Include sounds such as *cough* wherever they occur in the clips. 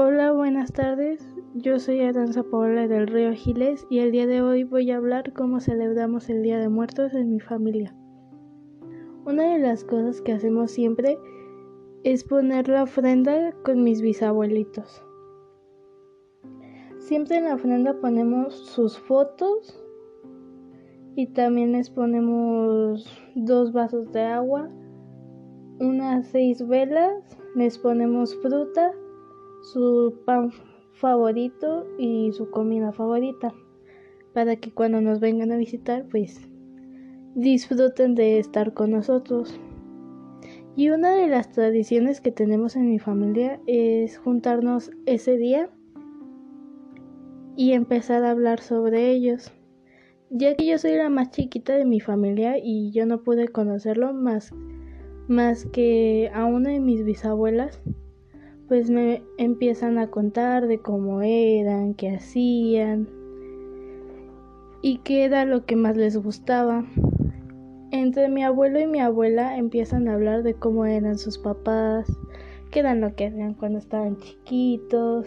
Hola, buenas tardes. Yo soy Aranza Paola del Río Giles y el día de hoy voy a hablar cómo celebramos el Día de Muertos en mi familia. Una de las cosas que hacemos siempre es poner la ofrenda con mis bisabuelitos. Siempre en la ofrenda ponemos sus fotos y también les ponemos dos vasos de agua, unas seis velas, les ponemos fruta su pan favorito y su comida favorita para que cuando nos vengan a visitar pues disfruten de estar con nosotros. Y una de las tradiciones que tenemos en mi familia es juntarnos ese día y empezar a hablar sobre ellos. Ya que yo soy la más chiquita de mi familia y yo no pude conocerlo más, más que a una de mis bisabuelas, pues me empiezan a contar de cómo eran, qué hacían y qué era lo que más les gustaba. Entre mi abuelo y mi abuela empiezan a hablar de cómo eran sus papás, qué eran lo que hacían cuando estaban chiquitos,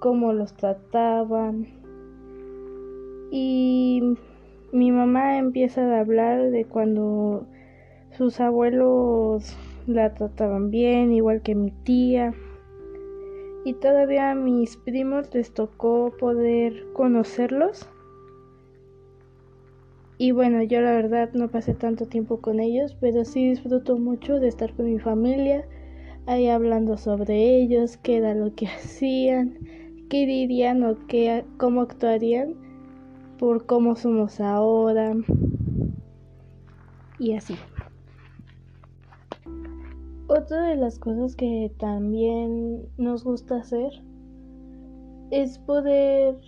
cómo los trataban. Y mi mamá empieza a hablar de cuando sus abuelos la trataban bien, igual que mi tía y todavía a mis primos les tocó poder conocerlos. Y bueno, yo la verdad no pasé tanto tiempo con ellos, pero sí disfruto mucho de estar con mi familia, ahí hablando sobre ellos, qué era lo que *laughs* hacían, qué dirían o qué, cómo actuarían por cómo somos ahora y así. Otra de las cosas que también nos gusta hacer es poder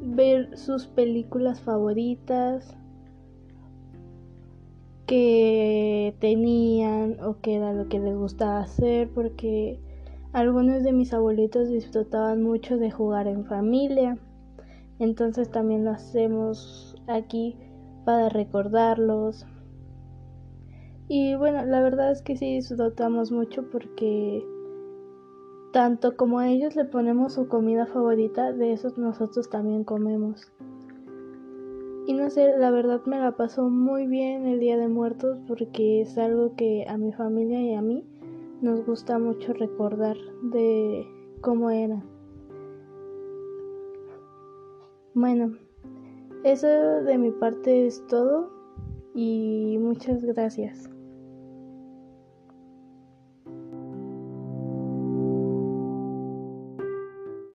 ver sus películas favoritas que tenían o que era lo que les gustaba hacer porque algunos de mis abuelitos disfrutaban mucho de jugar en familia. Entonces también lo hacemos aquí para recordarlos y bueno, la verdad es que sí disfrutamos mucho porque tanto como a ellos le ponemos su comida favorita, de eso nosotros también comemos. Y no sé, la verdad me la pasó muy bien el Día de Muertos porque es algo que a mi familia y a mí nos gusta mucho recordar de cómo era. Bueno, eso de mi parte es todo y muchas gracias.